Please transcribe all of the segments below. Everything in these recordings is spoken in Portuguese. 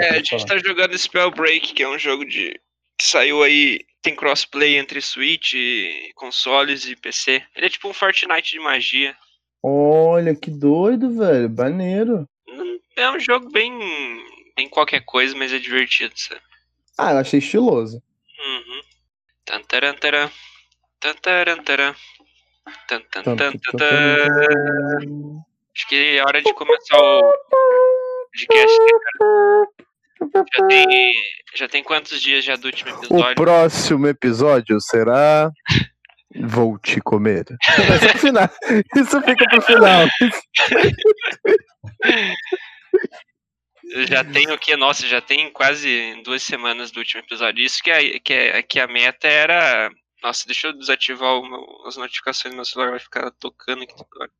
É, a gente tá jogando Spellbreak, que é um jogo de que saiu aí, tem crossplay entre Switch, consoles e PC. Ele é tipo um Fortnite de magia. Olha, que doido, velho. Baneiro. É um jogo bem. bem qualquer coisa, mas é divertido, sabe? Ah, eu achei estiloso. Uhum. Tantarantaran. Tantarantaran. Acho que é hora de começar o podcast, Já tem, já tem quantos dias já do último episódio? O próximo episódio será. Vou te comer. Isso, pro final. Isso fica pro final. já tem o que? Nossa, já tem quase duas semanas do último episódio. Isso que a, que a, que a meta era. Nossa, deixa eu desativar meu, as notificações do meu celular, vai ficar tocando aqui agora.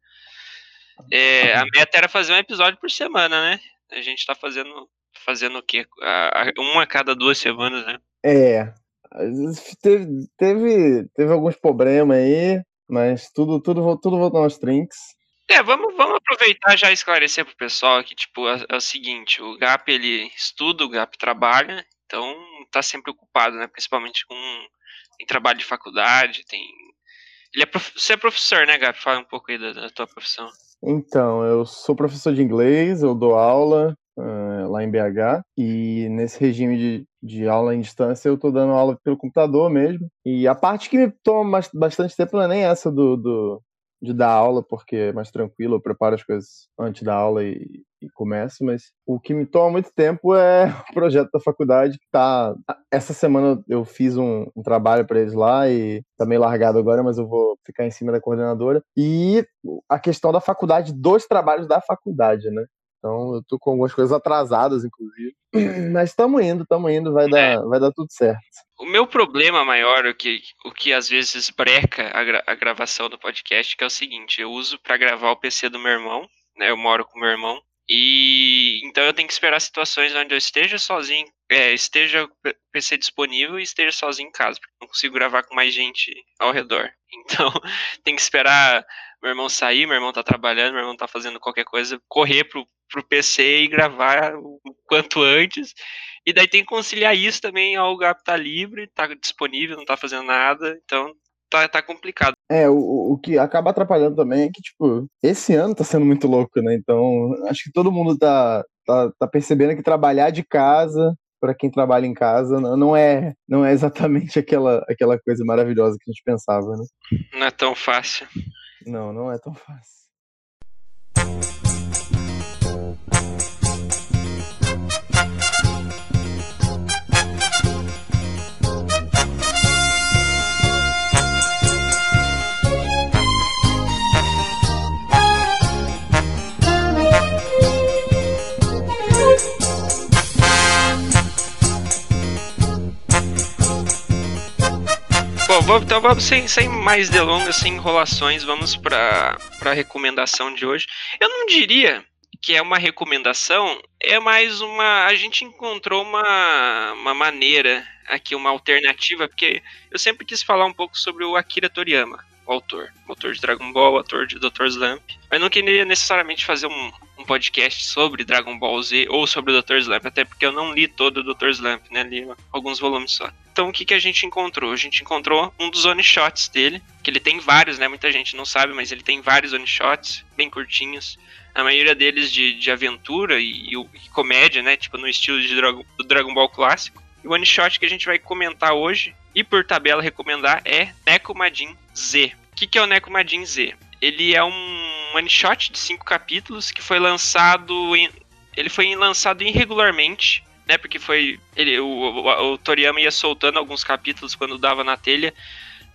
É, a meta era fazer um episódio por semana, né? A gente tá fazendo, fazendo o quê? Um a cada duas semanas, né? É. Teve, teve, teve alguns problemas aí, mas tudo, tudo, tudo voltou aos trinks. É, vamos, vamos aproveitar já esclarecer pro pessoal que, tipo, é, é, o seguinte, o GAP, ele estuda, o GAP trabalha, então tá sempre ocupado, né, principalmente com trabalho de faculdade, tem... Ele é prof... Você é professor, né, GAP? Fala um pouco aí da, da tua profissão. Então, eu sou professor de inglês, eu dou aula lá em BH, e nesse regime de, de aula em distância eu estou dando aula pelo computador mesmo. E a parte que me toma bastante tempo não é nem essa do, do de dar aula, porque é mais tranquilo, eu preparo as coisas antes da aula e, e começo, mas o que me toma muito tempo é o projeto da faculdade tá. Essa semana eu fiz um, um trabalho para eles lá e tá meio largado agora, mas eu vou ficar em cima da coordenadora. E a questão da faculdade, dos trabalhos da faculdade, né? Então eu tô com algumas coisas atrasadas, inclusive. Mas estamos indo, estamos indo, vai, é. dar, vai dar tudo certo. O meu problema maior, o que, o que às vezes breca a, gra a gravação do podcast, que é o seguinte, eu uso para gravar o PC do meu irmão, né? Eu moro com meu irmão. E então eu tenho que esperar situações onde eu esteja sozinho, é, esteja PC disponível e esteja sozinho em casa, porque não consigo gravar com mais gente ao redor. Então tem que esperar meu irmão sair, meu irmão tá trabalhando, meu irmão tá fazendo qualquer coisa, correr pro, pro PC e gravar o quanto antes. E daí tem que conciliar isso também ao Gap tá livre, tá disponível, não tá fazendo nada, então tá, tá complicado. É, o, o que acaba atrapalhando também é que, tipo, esse ano tá sendo muito louco, né? Então, acho que todo mundo tá, tá, tá percebendo que trabalhar de casa para quem trabalha em casa não é não é exatamente aquela aquela coisa maravilhosa que a gente pensava, né? Não é tão fácil. Não, não é tão fácil. Bom, então vamos sem, sem mais delongas, sem enrolações, vamos para a recomendação de hoje. Eu não diria que é uma recomendação, é mais uma. A gente encontrou uma, uma maneira aqui, uma alternativa, porque eu sempre quis falar um pouco sobre o Akira Toriyama, o autor. O autor de Dragon Ball, o autor de Dr. Slump. Mas não queria necessariamente fazer um, um podcast sobre Dragon Ball Z ou sobre o Dr. Slump, até porque eu não li todo o Dr. Slump, né? Li alguns volumes só. Então o que, que a gente encontrou? A gente encontrou um dos one shots dele, que ele tem vários, né? Muita gente não sabe, mas ele tem vários one shots, bem curtinhos. A maioria deles de, de aventura e, e, comédia, né? Tipo no estilo de Dragon, do Dragon Ball clássico. E o one shot que a gente vai comentar hoje e por tabela recomendar é Nekomadin Z. O que, que é o Nekomadin Z? Ele é um one shot de cinco capítulos que foi lançado em, ele foi lançado irregularmente né? Porque foi. Ele, o, o, o Toriyama ia soltando alguns capítulos quando dava na telha.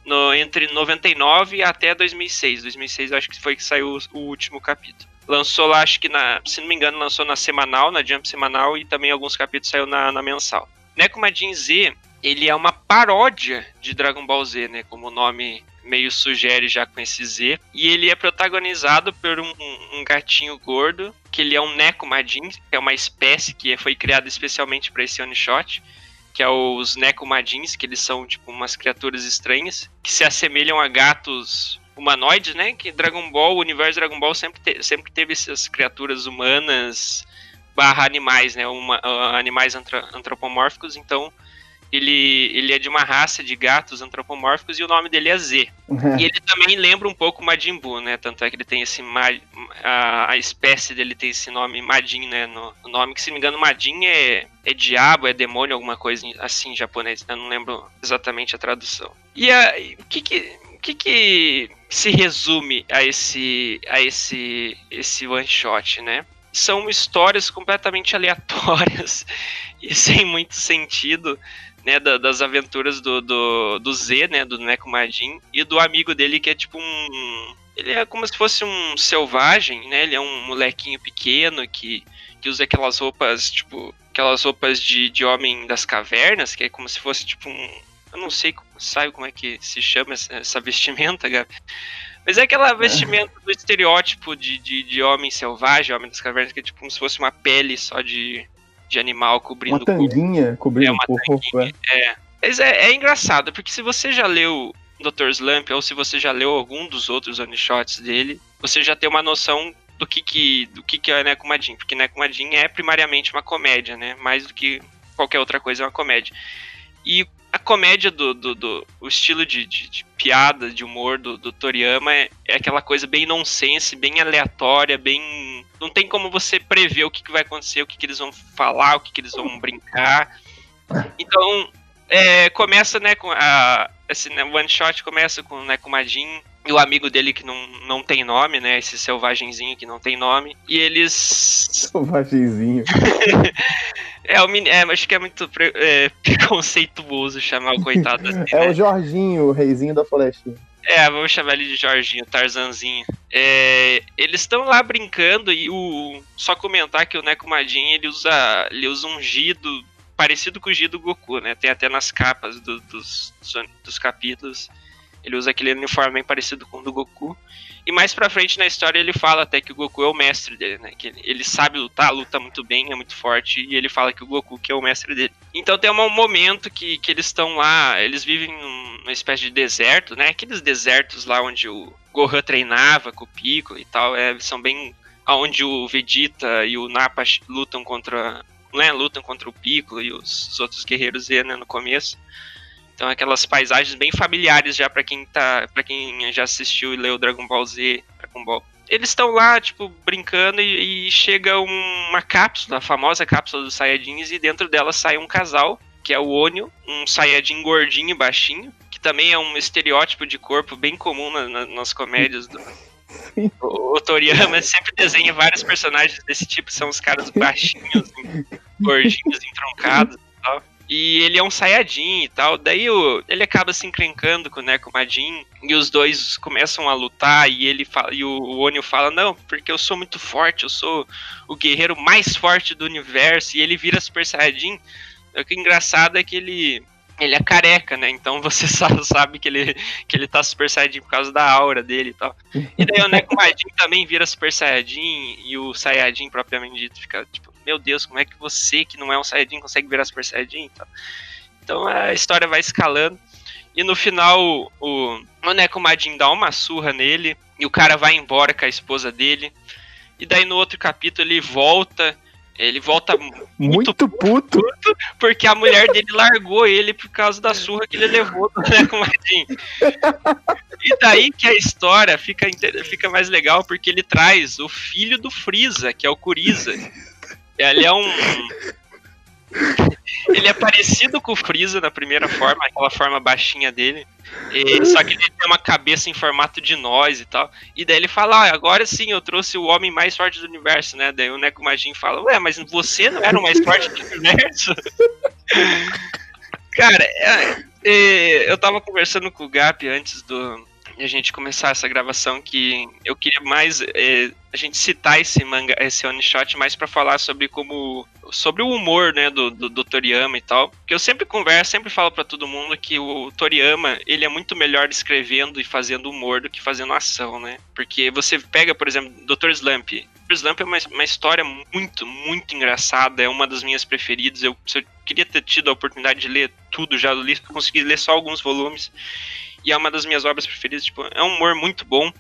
No, entre 99 até 2006. 2006 acho que foi que saiu o, o último capítulo. Lançou lá, acho que na. Se não me engano, lançou na semanal, na Jump semanal, e também alguns capítulos saiu na, na mensal. Nekomajin Z, ele é uma paródia de Dragon Ball Z, né? Como o nome meio sugere já com esse Z. E ele é protagonizado por um, um gatinho gordo, que ele é um Nekomadin, que é uma espécie que foi criada especialmente para esse one shot. Que é os Nekomadins, que eles são tipo umas criaturas estranhas, que se assemelham a gatos humanoides, né? Que Dragon Ball, o universo Dragon Ball sempre, te, sempre teve essas criaturas humanas barra animais, né? Uma, uh, animais antropomórficos, então ele, ele é de uma raça de gatos antropomórficos e o nome dele é Z. e ele também lembra um pouco o Majin Buu, né? Tanto é que ele tem esse a, a espécie dele tem esse nome Majin, né? No, no nome que se não me engano Majin é, é diabo, é demônio, alguma coisa assim em japonês. Eu não lembro exatamente a tradução. E a, o que que o que, que se resume a esse a esse esse one shot, né? São histórias completamente aleatórias e sem muito sentido né, da, das aventuras do, do, do Z, né, do Neko Majin, e do amigo dele que é tipo um... Ele é como se fosse um selvagem, né, ele é um molequinho pequeno que, que usa aquelas roupas, tipo, aquelas roupas de, de homem das cavernas, que é como se fosse tipo um... Eu não sei, sabe como é que se chama essa, essa vestimenta, Gabi? Mas é aquela vestimenta do estereótipo de, de, de homem selvagem, homem das cavernas, que é tipo como se fosse uma pele só de, de animal cobrindo uma tanguinha o corpo. cobrindo é, uma o corpo. É. é. Mas é, é engraçado, porque se você já leu Dr. Slump, ou se você já leu algum dos outros one-shots dele, você já tem uma noção do que, que, do que, que é Nekumadin, porque Nekumadin é primariamente uma comédia, né? Mais do que qualquer outra coisa é uma comédia. E a comédia do, do, do o estilo de, de, de, piada, de humor do, do Toriyama é, é, aquela coisa bem nonsense, bem aleatória, bem. Não tem como você prever o que, que vai acontecer, o que, que eles vão falar, o que, que eles vão brincar. Então, é, começa, né, com a. Esse né, one shot começa com, né, com o Majin e o amigo dele que não, não tem nome, né? Esse selvagenzinho que não tem nome. E eles. Selvagenzinho. É, o é, acho que é muito pre, é, preconceituoso chamar o coitado assim. é né? o Jorginho, o reizinho da florestinha. É, vamos chamar ele de Jorginho, Tarzanzinho. É, eles estão lá brincando e o só comentar que o Nekomadin ele usa, ele usa um gido parecido com o gido do Goku, né? Tem até nas capas do, dos, dos capítulos. Ele usa aquele uniforme bem parecido com o do Goku. E mais pra frente na história ele fala até que o Goku é o mestre dele, né? Que ele, sabe lutar, luta muito bem, é muito forte, e ele fala que o Goku que é o mestre dele. Então tem um momento que, que eles estão lá, eles vivem numa espécie de deserto, né? Aqueles desertos lá onde o Gohan treinava com o Piccolo e tal, é, são bem aonde o Vegeta e o Nappa lutam contra, né, lutam contra o Piccolo e os, os outros guerreiros Z, né, no começo. Então aquelas paisagens bem familiares já para quem tá, para quem já assistiu e leu Dragon Ball Z, Dragon Ball. Eles estão lá, tipo, brincando e, e chega uma cápsula, a famosa cápsula dos Saiyajins, e dentro dela sai um casal, que é o Onio, um Saiyajin gordinho e baixinho, que também é um estereótipo de corpo bem comum na, na, nas comédias do, o, o Toriyama sempre desenha vários personagens desse tipo, são os caras baixinhos, gordinhos, entroncados e ele é um Saiyajin e tal. Daí o, ele acaba se encrencando com o Neko Majin. E os dois começam a lutar. E ele fala, e o, o Onio fala: Não, porque eu sou muito forte. Eu sou o guerreiro mais forte do universo. E ele vira Super Saiyajin. O que é engraçado é que ele ele é careca, né? Então você só sabe que ele, que ele tá Super Saiyajin por causa da aura dele e tal. E daí o Neko Majin também vira Super Saiyajin e o Saiyajin propriamente dito fica tipo, meu Deus, como é que você, que não é um Saiyajin, consegue virar Super Saiyajin? Então, então a história vai escalando. E no final, o, o Neko Majin dá uma surra nele e o cara vai embora com a esposa dele. E daí no outro capítulo ele volta ele volta muito, muito puto, puto, porque a mulher dele largou ele por causa da surra que ele levou do Neco Martin. E daí que a história fica, fica mais legal porque ele traz o filho do Freeza, que é o Kuriza. Ele é um. Ele é parecido com o Freeza na primeira forma, aquela forma baixinha dele. E, só que ele tem uma cabeça em formato de nós e tal. E daí ele fala: ah, agora sim eu trouxe o homem mais forte do universo, né? Daí o Neko Majin fala: Ué, mas você não era o mais forte do universo? Cara, é, é, eu tava conversando com o Gap antes do, a gente começar essa gravação que eu queria mais é, a gente citar esse manga, esse one shot mais para falar sobre como sobre o humor, né, do, do, do, Toriyama e tal. Que eu sempre converso, sempre falo para todo mundo que o Toriyama, ele é muito melhor escrevendo e fazendo humor do que fazendo ação, né? Porque você pega, por exemplo, Dr. Slump. Dr. Slump é uma, uma história muito, muito engraçada, é uma das minhas preferidas. Eu, eu queria ter tido a oportunidade de ler tudo, já li, consegui ler só alguns volumes. E é uma das minhas obras preferidas, tipo, é um humor muito bom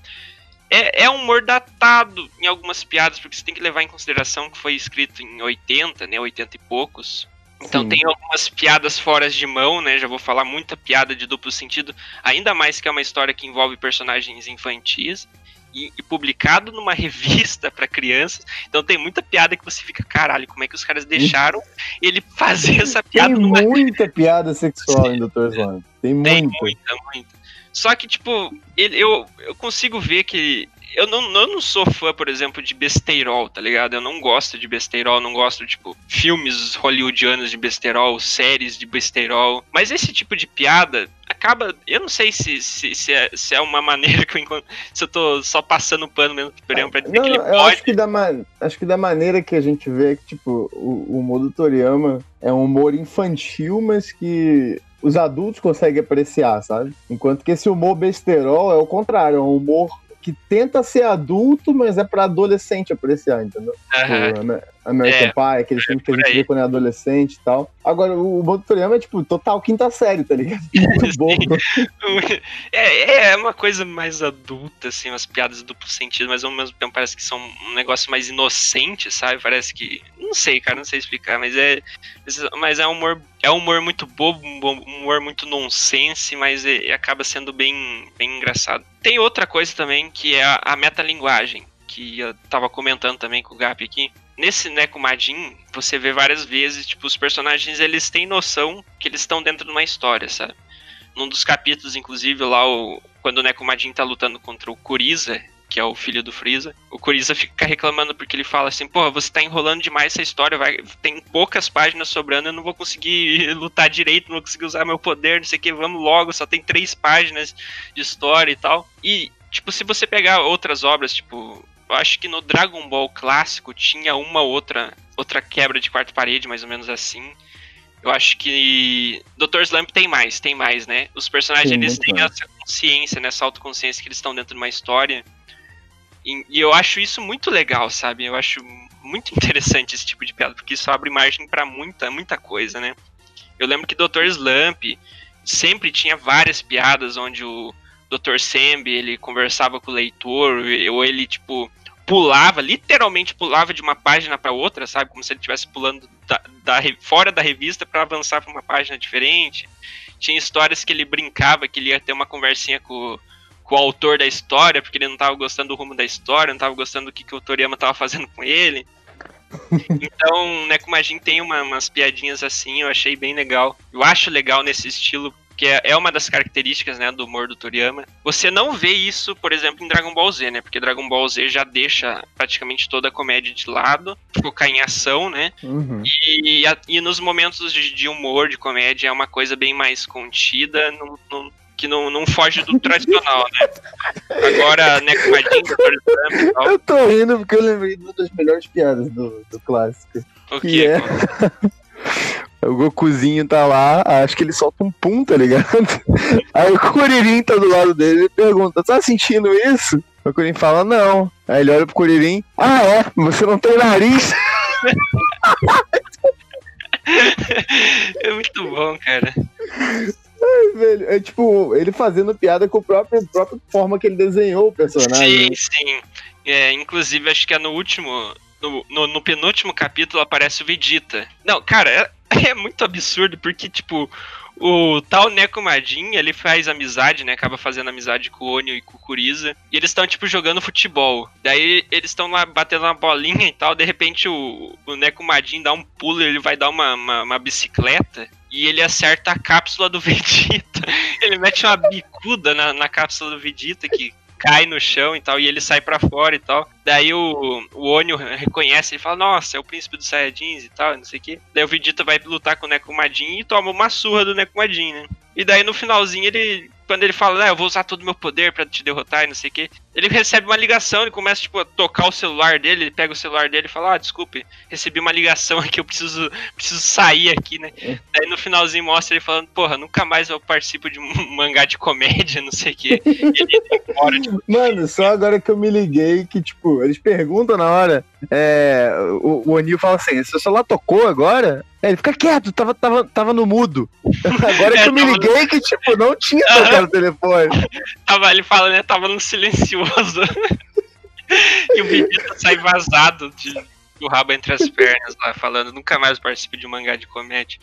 é, é um humor datado em algumas piadas, porque você tem que levar em consideração que foi escrito em 80, né? 80 e poucos. Então Sim. tem algumas piadas fora de mão, né? Já vou falar muita piada de duplo sentido, ainda mais que é uma história que envolve personagens infantis e, e publicado numa revista para crianças. Então tem muita piada que você fica, caralho, como é que os caras deixaram ele fazer essa piada? Tem numa... muita piada sexual em Dr. Slump. Tem muita. Tem muita, muita. Só que, tipo, ele, eu, eu consigo ver que eu não, eu não sou fã, por exemplo, de besteirol, tá ligado? Eu não gosto de besteirol, não gosto, tipo, filmes hollywoodianos de besteirol, séries de besteirol. Mas esse tipo de piada acaba. Eu não sei se, se, se, é, se é uma maneira que eu encontro. Se eu tô só passando pano mesmo pro pra dizer não, que ele eu pode. Acho que, da acho que da maneira que a gente vê é que, tipo, o, o humor do Toriyama é um humor infantil, mas que os adultos conseguem apreciar, sabe? Enquanto que esse humor besterol é o contrário, é um humor que tenta ser adulto, mas é pra adolescente apreciar, entendeu? Uhum. American é, Pie, aquele filme que a gente vê quando é adolescente e tal. Agora, o Boto Toriyama é, tipo, total quinta série, tá ligado? Muito bom. é, é uma coisa mais adulta, assim, umas piadas duplo sentido, mas ao mesmo tempo parece que são um negócio mais inocente, sabe? Parece que. Não sei, cara, não sei explicar, mas é. Mas é um humor. É um humor muito bobo, um humor muito nonsense, mas é, acaba sendo bem, bem engraçado. Tem outra coisa também que é a, a metalinguagem, que eu tava comentando também com o Gap aqui. Nesse Nekomadin, você vê várias vezes, tipo, os personagens eles têm noção que eles estão dentro de uma história, sabe? Num dos capítulos, inclusive, lá, o, quando o Nekomadin tá lutando contra o Kuriza, que é o filho do Freeza, o Kuriza fica reclamando porque ele fala assim, porra, você tá enrolando demais essa história, vai, tem poucas páginas sobrando, eu não vou conseguir lutar direito, não vou conseguir usar meu poder, não sei o que, vamos logo, só tem três páginas de história e tal. E, tipo, se você pegar outras obras, tipo, eu acho que no Dragon Ball clássico tinha uma outra outra quebra de quarta parede, mais ou menos assim. Eu acho que Dr. Slump tem mais, tem mais, né? Os personagens Sim, eles têm essa consciência, né? essa autoconsciência que eles estão dentro de uma história e, e, eu acho isso muito legal, sabe? Eu acho muito interessante esse tipo de piada, porque isso abre margem para muita, muita coisa, né? Eu lembro que Dr. Slump sempre tinha várias piadas onde o Dr. Semb, ele conversava com o leitor, ou ele, tipo, pulava, literalmente pulava de uma página para outra, sabe? Como se ele estivesse pulando da, da, fora da revista para avançar para uma página diferente. Tinha histórias que ele brincava que ele ia ter uma conversinha com com o autor da história, porque ele não estava gostando do rumo da história, não estava gostando do que, que o Toriyama estava fazendo com ele. então, né, como a gente tem uma, umas piadinhas assim, eu achei bem legal. Eu acho legal nesse estilo, que é, é uma das características, né, do humor do Toriyama. Você não vê isso, por exemplo, em Dragon Ball Z, né? Porque Dragon Ball Z já deixa praticamente toda a comédia de lado, focar em ação, né? Uhum. E, e nos momentos de, de, humor, de comédia, é uma coisa bem mais contida, não, não, que não, não foge do tradicional, né? Agora, né, com e tal. Eu tô rindo porque eu lembrei de uma das melhores piadas do, do clássico. O que, que é? O Gokuzinho tá lá, acho que ele solta um pum, tá ligado? Aí o Kuririn tá do lado dele e pergunta: tá sentindo isso? O Kuririn fala: não. Aí ele olha pro Kuririn: ah, é? Você não tem nariz? é muito bom, cara. Ai, velho, é tipo, ele fazendo piada com a própria, própria forma que ele desenhou o personagem. Sim, sim. É, inclusive, acho que é no último. No, no, no penúltimo capítulo aparece o Vegeta. Não, cara, é, muito absurdo, porque, tipo, o tal Nekomadin, ele faz amizade, né? Acaba fazendo amizade com o Onio e com o Kuriza. E eles estão, tipo, jogando futebol. Daí eles estão lá batendo uma bolinha e tal. De repente o, o Nekomadin dá um pulo ele vai dar uma, uma, uma bicicleta e ele acerta a cápsula do Vegeta. Ele mete uma bicuda na, na cápsula do Vegeta que cai no chão e tal, e ele sai para fora e tal. Daí o, o Onio reconhece, ele fala, nossa, é o príncipe dos Saiyajins e tal, não sei o que. Daí o Vegeta vai lutar com o Nekomadin e toma uma surra do Nekomadin, né? E daí no finalzinho ele quando ele fala, ah, eu vou usar todo o meu poder para te derrotar e não sei o que, ele recebe uma ligação, ele começa, tipo, a tocar o celular dele, ele pega o celular dele e fala, ah, desculpe, recebi uma ligação aqui, eu preciso, preciso sair aqui, né? É. Daí no finalzinho mostra ele falando, porra, nunca mais eu participo de um mangá de comédia, não sei o que. Embora, tipo, Mano, só agora que eu me liguei que, tipo, eles perguntam na hora, é, o, o Anil fala assim, seu celular tocou agora? É, ele fica quieto, tava, tava, tava no mudo. Agora que eu me é, liguei que, tipo, não tinha tocado o telefone. Tava, ele fala, né? Tava no silencioso. e o Vegeta sai vazado de, o rabo entre as pernas lá, falando, nunca mais participo de um mangá de comédia.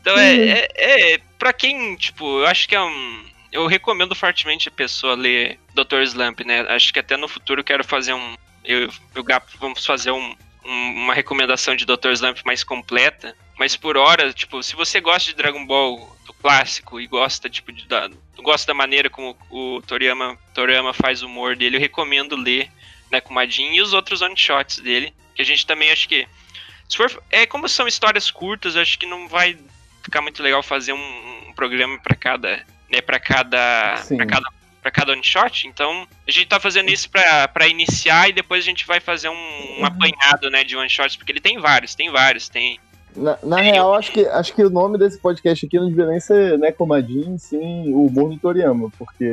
Então é, uhum. é, é, Pra quem, tipo, eu acho que é um. Eu recomendo fortemente a pessoa ler Dr. Slump, né? Acho que até no futuro eu quero fazer um. Eu e o Gapo vamos fazer um, um, uma recomendação de Dr. Slump mais completa. Mas por hora, tipo, se você gosta de Dragon Ball do clássico e gosta, tipo, de, da, gosta da maneira como o Toriyama, Toriyama faz o humor dele, eu recomendo ler né, com o Majin e os outros one-shots dele. Que a gente também acho que. For, é como são histórias curtas, acho que não vai ficar muito legal fazer um, um programa para cada, né, para cada, para cada para cada one shot, então a gente tá fazendo isso para iniciar e depois a gente vai fazer um, um uhum. apanhado, né, de one shots, porque ele tem vários, tem vários, tem na, na real, acho que, acho que o nome desse podcast aqui não deveria nem ser Necomadin, sim o humor do Toriyama, porque.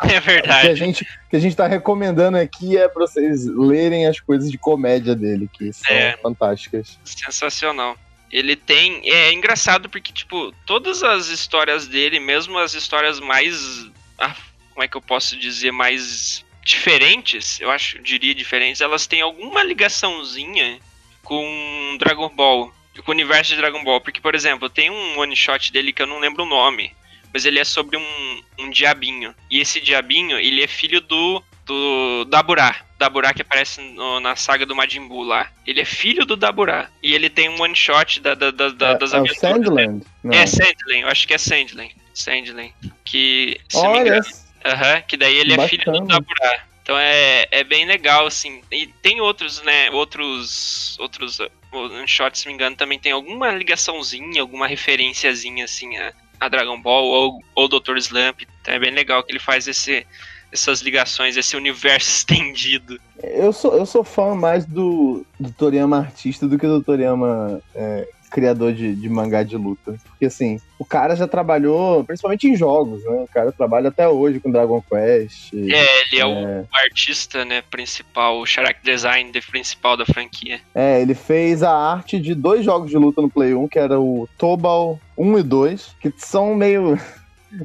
É verdade. O que a gente, que a gente tá recomendando aqui é pra vocês lerem as coisas de comédia dele, que são é. fantásticas. Sensacional. Ele tem. É engraçado porque, tipo, todas as histórias dele, mesmo as histórias mais. Ah, como é que eu posso dizer? Mais diferentes, eu acho, diria diferentes, elas têm alguma ligaçãozinha com Dragon Ball com o universo de Dragon Ball. Porque, por exemplo, tem um one shot dele que eu não lembro o nome. Mas ele é sobre um, um diabinho. E esse diabinho, ele é filho do. do Daburá. Daburá que aparece no, na saga do Majin Buu lá. Ele é filho do Daburá. E ele tem um one shot da, da, da, da é, das é aventuras. É Sandland? É Sandland, eu acho que é Sandland. Sandland. Que. Se Olha. Uh -huh, que daí ele Bacana. é filho do Daburá. Então é, é bem legal, assim. E tem outros, né? Outros. Outros o Shot, se me engano, também tem alguma ligaçãozinha, alguma referenciazinha assim a, a Dragon Ball ou, ou Dr. Slump. Então é bem legal que ele faz esse, essas ligações, esse universo estendido. Eu sou, eu sou fã mais do, do Toriyama artista do que do Toriyama é, criador de, de, mangá de luta. Porque assim, o cara já trabalhou, principalmente em jogos, né? O cara trabalha até hoje com Dragon Quest. É, ele é, é... o artista, né, principal, o character design principal da franquia. É, ele fez a arte de dois jogos de luta no Play 1, que era o Tobal 1 e 2, que são meio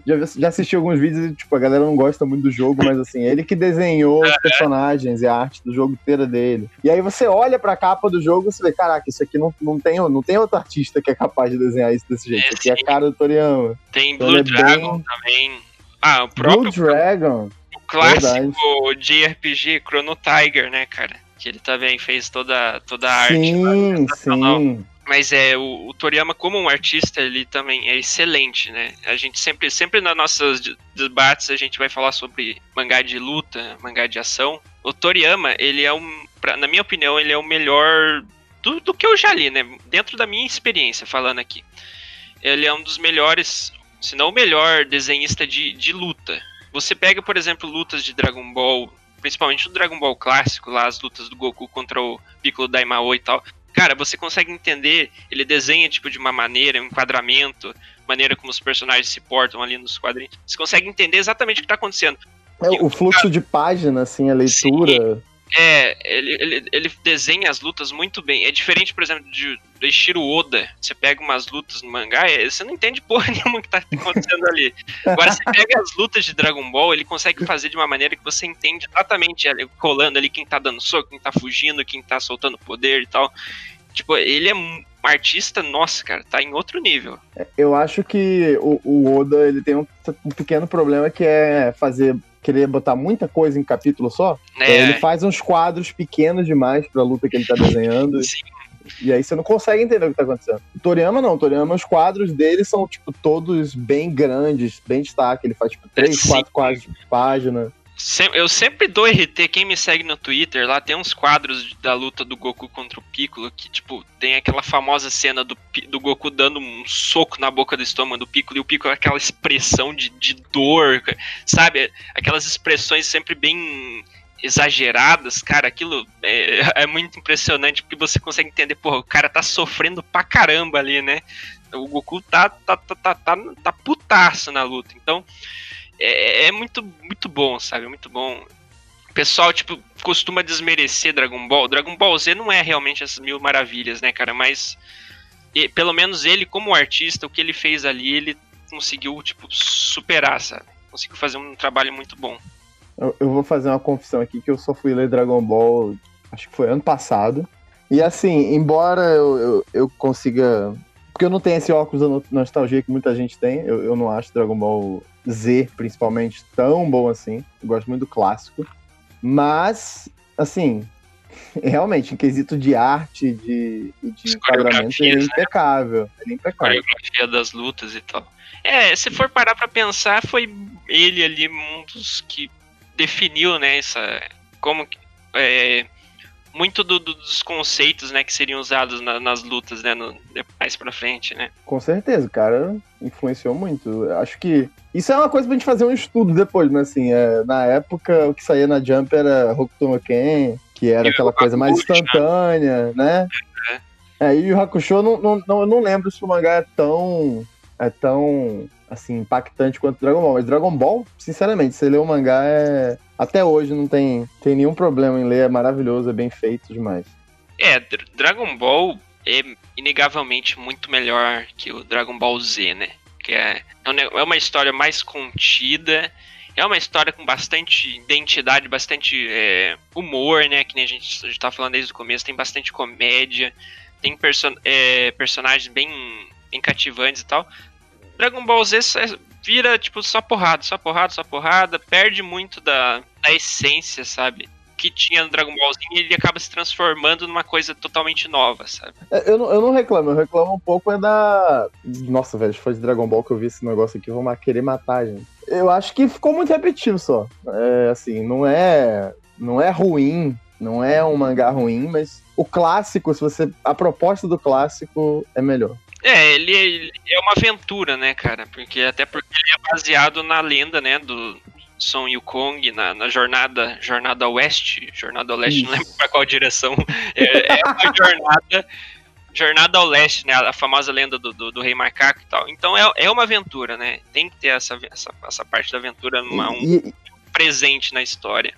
já, já assisti alguns vídeos e, tipo, a galera não gosta muito do jogo, mas assim, ele que desenhou os personagens e a arte do jogo inteira dele. E aí você olha pra capa do jogo e você vê, caraca, isso aqui não, não, tem, não tem outro artista que é capaz de desenhar isso desse jeito. É, isso aqui é a cara do Toriyama. Tem então, Blue é Dragon bem... também. Ah, o próprio. Blue Dragon. O clássico. JRPG Chrono Tiger, né, cara? Que ele também fez toda, toda a arte. Sim, sim. Mas é, o, o, Toriyama, como um artista, ele também é excelente, né? A gente sempre, sempre nas nossas debates, a gente vai falar sobre mangá de luta, mangá de ação. O Toriyama, ele é um, pra, na minha opinião, ele é o melhor do, do que eu já li, né? Dentro da minha experiência, falando aqui. Ele é um dos melhores, se não o melhor desenhista de, de luta. Você pega, por exemplo, lutas de Dragon Ball, principalmente o Dragon Ball clássico, lá as lutas do Goku contra o Piccolo Daimao e tal cara, você consegue entender, ele desenha tipo de uma maneira, um enquadramento, maneira como os personagens se portam ali nos quadrinhos. Você consegue entender exatamente o que está acontecendo. É, o fluxo cara, de página, assim, a leitura. Sim, é, ele, ele, ele, desenha as lutas muito bem. É diferente, por exemplo, de, do Ishiro Oda. Você pega umas lutas no mangá, é, você não entende porra nenhuma que tá acontecendo ali. Agora, você pega as lutas de Dragon Ball, ele consegue fazer de uma maneira que você entende exatamente, colando ali quem tá dando soco, quem tá fugindo, quem tá soltando poder e tal. Tipo, ele é um artista, nossa, cara, tá em outro nível. É, eu acho que o, o Oda, ele tem um, um pequeno problema que é fazer querer botar muita coisa em capítulo só. É. Então ele faz uns quadros pequenos demais pra luta que ele tá desenhando. Sim. E aí você não consegue entender o que tá acontecendo. O Toriyama não, o Toriyama, os quadros dele são, tipo, todos bem grandes, bem destaque. Ele faz, tipo, três, Sim. quatro quadros de página. Eu sempre dou RT, quem me segue no Twitter, lá tem uns quadros da luta do Goku contra o Piccolo, que, tipo, tem aquela famosa cena do, do Goku dando um soco na boca do estômago do Piccolo, e o Piccolo aquela expressão de, de dor, sabe? Aquelas expressões sempre bem exageradas, cara, aquilo é, é, muito impressionante, porque você consegue entender, porra, o cara tá sofrendo pra caramba ali, né? O Goku tá, tá, tá, tá, tá, tá putaço na luta, então é, é muito, muito bom, sabe? Muito bom. O pessoal, tipo, costuma desmerecer Dragon Ball. Dragon Ball Z não é realmente essas mil maravilhas, né, cara? Mas, e, pelo menos ele, como artista, o que ele fez ali, ele conseguiu, tipo, superar, sabe? Conseguiu fazer um trabalho muito bom. Eu, eu vou fazer uma confissão aqui que eu só fui ler Dragon Ball, acho que foi ano passado. E assim, embora eu, eu, eu consiga. Porque eu não tenho esse óculos da nostalgia que muita gente tem, eu, eu não acho Dragon Ball Z, principalmente, tão bom assim. Eu gosto muito do clássico. Mas, assim, realmente, em quesito de arte de, de enquadramento, ele é né? impecável. Né? Ele é impecável. Coreografia das lutas e tal. É, se for parar pra pensar, foi ele ali um dos que definiu, né, essa. Como. É, muito do, do, dos conceitos, né, que seriam usados na, nas lutas, né, no, mais pra frente, né? Com certeza, cara, influenciou muito. Acho que isso é uma coisa pra gente fazer um estudo depois, mas assim, é, na época o que saía na Jump era Hokuto Ken, que era e aquela coisa mais né? instantânea, né? É. é, e o Hakusho, não, não, não, eu não lembro se o mangá é tão, é tão, assim, impactante quanto Dragon Ball, mas Dragon Ball, sinceramente, você lê o mangá é até hoje não tem, tem nenhum problema em ler, é maravilhoso, é bem feito demais. É, Dragon Ball é inegavelmente muito melhor que o Dragon Ball Z, né? Que é, é uma história mais contida, é uma história com bastante identidade, bastante é, humor, né? Que nem a gente está falando desde o começo, tem bastante comédia, tem perso é, personagens bem, bem cativantes e tal. Dragon Ball Z é vira, tipo, só porrada, só porrada, só porrada, perde muito da, da essência, sabe? Que tinha no Dragon Ballzinho e ele acaba se transformando numa coisa totalmente nova, sabe? É, eu não, eu não reclamo, eu reclamo um pouco é da. Nossa, velho, foi de Dragon Ball que eu vi esse negócio aqui, vão querer matar, gente. Eu acho que ficou muito repetitivo só. É, assim, não é. Não é ruim, não é um mangá ruim, mas o clássico, se você. A proposta do clássico é melhor. É, ele, ele, é uma aventura, né, cara? Porque até porque ele é baseado na lenda, né, do Son Yukong, na, na jornada jornada oeste, jornada ao leste, Isso. não lembro para qual direção. É, é uma jornada jornada ao leste, né, a famosa lenda do, do, do, rei macaco e tal. Então é, é uma aventura, né? Tem que ter essa, essa, essa parte da aventura uma, um, e, presente na história.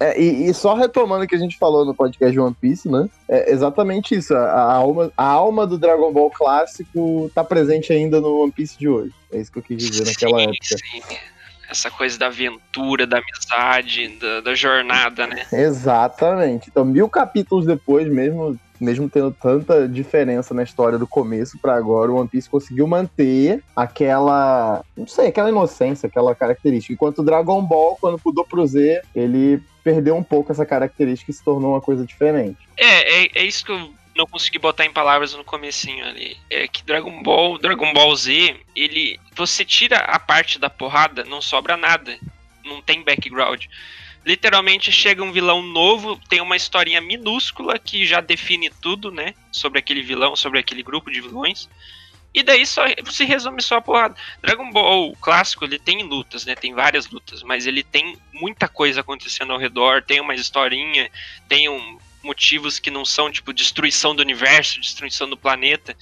É, e, e, só retomando o que a gente falou no podcast de One Piece, né? É exatamente isso. A, a, alma, a alma do Dragon Ball clássico tá presente ainda no One Piece de hoje. É isso que eu quis dizer sim, naquela época. Sim. Essa coisa da aventura, da amizade, da, da jornada, né? Exatamente. Então, mil capítulos depois, mesmo mesmo tendo tanta diferença na história do começo para agora, o One Piece conseguiu manter aquela, não sei, aquela inocência, aquela característica. Enquanto o Dragon Ball, quando mudou pro Z, ele perdeu um pouco essa característica e se tornou uma coisa diferente. É, é, é isso que eu não consegui botar em palavras no comecinho ali. É que Dragon Ball, Dragon Ball Z, ele, você tira a parte da porrada, não sobra nada. Não tem background literalmente chega um vilão novo, tem uma historinha minúscula que já define tudo, né? Sobre aquele vilão, sobre aquele grupo de vilões. E daí só se resume só a porrada. Dragon Ball clássico, ele tem lutas, né? Tem várias lutas, mas ele tem muita coisa acontecendo ao redor, tem uma historinha, tem um, motivos que não são tipo destruição do universo, destruição do planeta.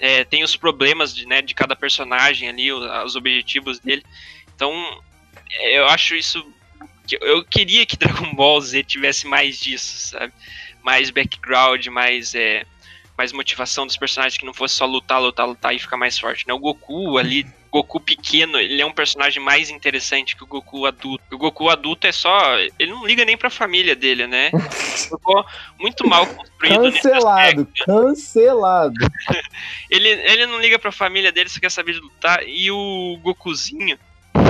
É, tem os problemas de, né, de cada personagem ali, os, os objetivos dele. Então, é, eu acho isso eu queria que Dragon Ball Z tivesse mais disso, sabe? Mais background, mais é, mais motivação dos personagens que não fosse só lutar, lutar, lutar e ficar mais forte, né? O Goku ali, Goku pequeno, ele é um personagem mais interessante que o Goku adulto. O Goku adulto é só, ele não liga nem pra família dele, né? Ficou muito mal construído. Cancelado, cancelado. ele, ele não liga pra família dele, só quer saber de lutar. E o Gokuzinho,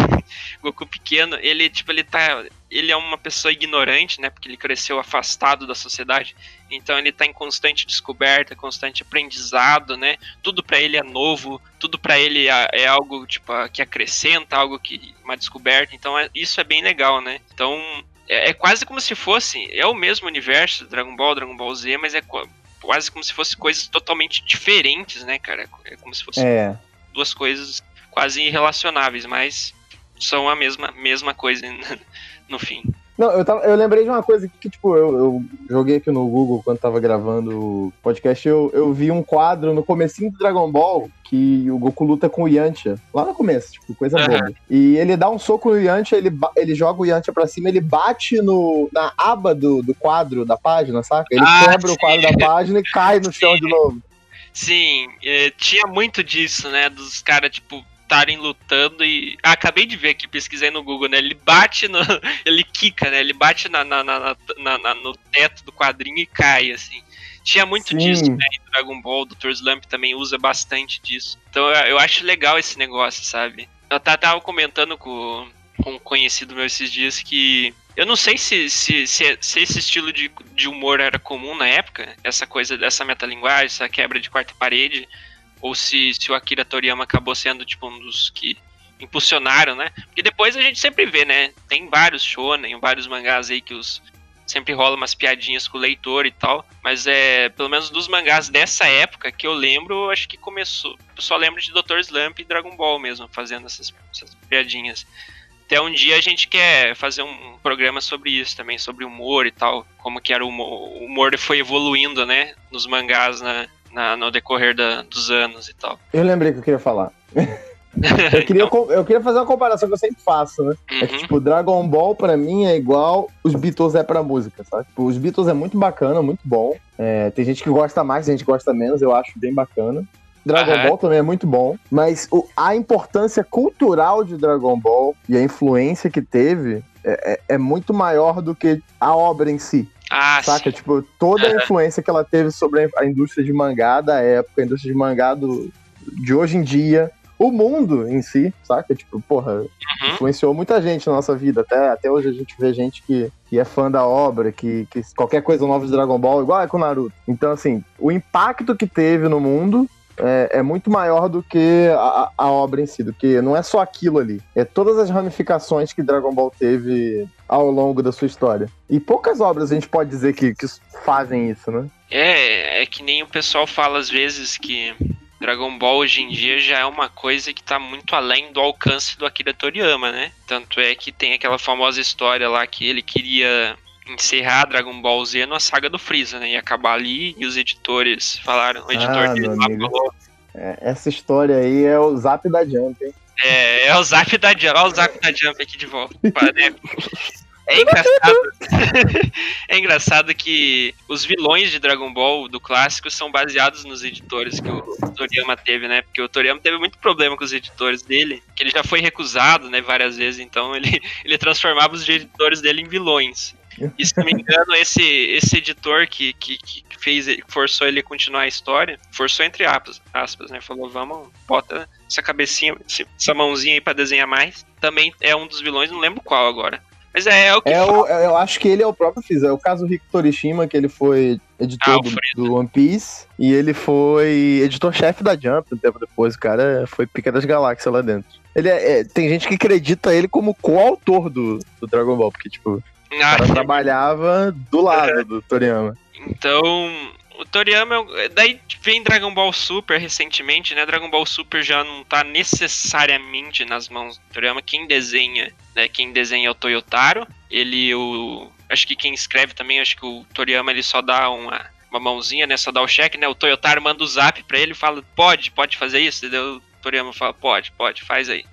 Goku pequeno, ele, tipo, ele tá. Ele é uma pessoa ignorante, né? Porque ele cresceu afastado da sociedade. Então ele tá em constante descoberta, constante aprendizado, né? Tudo para ele é novo, tudo para ele é, é, algo, tipo, que acrescenta, algo que. uma descoberta. Então é, isso é bem legal, né? Então. É, é quase como se fosse. É o mesmo universo, Dragon Ball, Dragon Ball Z, mas é quase como se fosse coisas totalmente diferentes, né, cara? É como se fosse é. duas coisas quase irrelacionáveis, mas são a mesma, mesma coisa no fim. Não, eu, tava, eu lembrei de uma coisa que, tipo, eu, eu, joguei aqui no Google quando tava gravando o podcast, eu, eu vi um quadro no comecinho do Dragon Ball que o Goku luta com o Yantia. Lá no começo, tipo, coisa uhum. boba. E ele dá um soco no Yantia, ele, ele joga o Yantia pra cima, ele bate no, na aba do, do quadro da página, saca? Ele ah, quebra sim. o quadro da página e cai no sim. chão de novo. Sim, é, tinha muito disso, né? Dos caras, tipo, estarem lutando e. Ah, acabei de ver aqui, pesquisei no Google, né? Ele bate no. Ele quica, né? Ele bate na, na, na, na no teto do quadrinho e cai, assim. Tinha muito Sim. disso, né? Em Dragon Ball, o Dr. Slump também usa bastante disso. Então eu, eu acho legal esse negócio, sabe? Eu tava comentando com, com um conhecido meu esses dias que eu não sei se, se, se, se, esse estilo de, de humor era comum na época, essa coisa dessa metalinguagem, essa quebra de quarta parede, ou se, se o Akira Toriyama acabou sendo tipo um dos que impulsionaram, né? Porque depois a gente sempre vê, né? Tem vários shonen, vários mangás aí que os sempre rola umas piadinhas com o leitor e tal, mas é, pelo menos dos mangás dessa época que eu lembro, acho que começou, eu só lembro de Dr. Slump e Dragon Ball mesmo, fazendo essas, essas piadinhas. Até um dia a gente quer fazer um programa sobre isso também, sobre humor e tal, como que era o humor, o humor foi evoluindo, né, nos mangás na, na no decorrer da, dos anos e tal. Eu lembrei que eu queria falar. eu, queria, então... eu queria fazer uma comparação que eu sempre faço, né? Uhum. É que, uhum. tipo, Dragon Ball pra mim é igual os Beatles é pra música, sabe? Tipo, os Beatles é muito bacana, muito bom. É, tem gente que gosta mais, tem gente que gosta menos, eu acho bem bacana. Dragon uhum. Ball também é muito bom, mas o, a importância cultural de Dragon Ball e a influência que teve é, é, é muito maior do que a obra em si. Ah, saca? Sim. Tipo, toda a influência que ela teve sobre a indústria de mangá da época, a indústria de mangá do, de hoje em dia, o mundo em si, saca? Tipo, porra, uhum. influenciou muita gente na nossa vida. Até, até hoje a gente vê gente que, que é fã da obra, que, que qualquer coisa nova de Dragon Ball, igual é com Naruto. Então, assim, o impacto que teve no mundo é, é, muito maior do que a, a, obra em si, do que não é só aquilo ali. É todas as ramificações que Dragon Ball teve ao longo da sua história. E poucas obras a gente pode dizer que, que fazem isso, né? É, é que nem o pessoal fala às vezes que Dragon Ball hoje em dia já é uma coisa que está muito além do alcance do Akira Toriyama, né? Tanto é que tem aquela famosa história lá que ele queria encerrar Dragon Ball Z na saga do Freeza, né? E acabar ali e os editores falaram, o editor ah, dele lá falou. É, essa história aí é o zap da Jump, hein? É, é o zap da Jump. Olha o zap da Jump aqui de volta. É engraçado. é engraçado que os vilões de Dragon Ball do clássico são baseados nos editores que o Toriyama teve, né? Porque o Toriyama teve muito problema com os editores dele, que ele já foi recusado, né, várias vezes, então ele, ele transformava os editores dele em vilões. E se não me engano, esse, esse editor que, que, que fez, forçou ele a continuar a história, forçou entre aspas, aspas, né? Falou, vamos, bota essa cabecinha, essa mãozinha aí pra desenhar mais. Também é um dos vilões, não lembro qual agora. Mas é, é o que. É o, eu acho que ele é o próprio Fiz. É o caso Rick Torishima, que ele foi editor ah, do, do, One Piece. E ele foi editor-chefe da Jump um tempo depois. O cara foi pica das galáxias lá dentro. Ele é, é, tem gente que acredita ele como coautor do, do Dragon Ball, porque, tipo, o cara trabalhava do lado do Toriyama. Então, o Toriyama. Daí vem Dragon Ball Super recentemente, né? Dragon Ball Super já não tá necessariamente nas mãos do Toriyama. Quem desenha, né? Quem desenha é o Toyotaro. Ele, o. Acho que quem escreve também, acho que o Toriyama ele só dá uma, uma mãozinha, né? Só dá o cheque, né? O Toyotaro manda o zap pra ele e fala: pode, pode fazer isso, entendeu? O Toriyama fala: pode, pode, faz aí.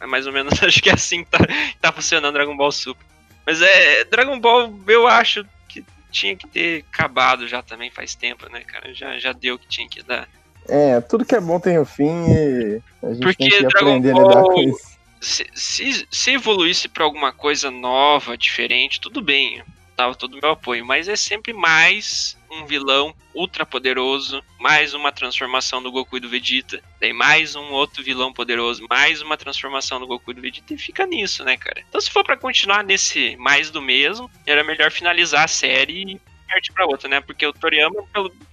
É mais ou menos, acho que é assim que tá, tá funcionando Dragon Ball Super. Mas é. Dragon Ball, eu acho que tinha que ter acabado já também faz tempo, né, cara? Já, já deu o que tinha que dar. É, tudo que é bom tem o um fim e a gente Porque tem que Dragon aprender Ball, a lidar com isso. Se, se, se evoluísse para alguma coisa nova, diferente, tudo bem dava todo o meu apoio, mas é sempre mais um vilão ultra poderoso, mais uma transformação do Goku e do Vegeta, daí mais um outro vilão poderoso, mais uma transformação do Goku e do Vegeta e fica nisso, né, cara? Então se for para continuar nesse mais do mesmo, era melhor finalizar a série e partir para outra, né? Porque o Toriyama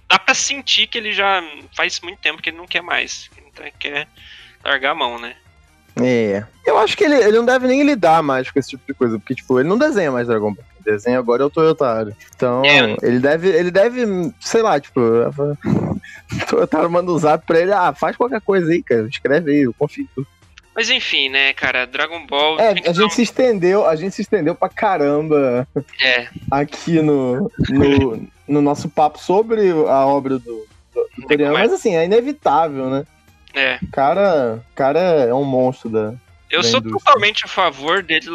dá para sentir que ele já faz muito tempo que ele não quer mais, então ele quer largar a mão, né? É. Eu acho que ele, ele não deve nem lidar mais com esse tipo de coisa, porque, tipo, ele não desenha mais Dragon Ball desenho agora é o Toyotaro. Então, é. ele deve, ele deve, sei lá, tipo, o Toyotaro manda um zap pra ele, ah, faz qualquer coisa aí, cara, escreve aí, eu confio. Mas enfim, né, cara, Dragon Ball. É, a gente se estendeu, a gente se estendeu pra caramba é. aqui no, no, no nosso papo sobre a obra do, do Toriyama, mas assim, é inevitável, né? É. Cara, cara é um monstro da. Eu da sou indústria. totalmente a favor dele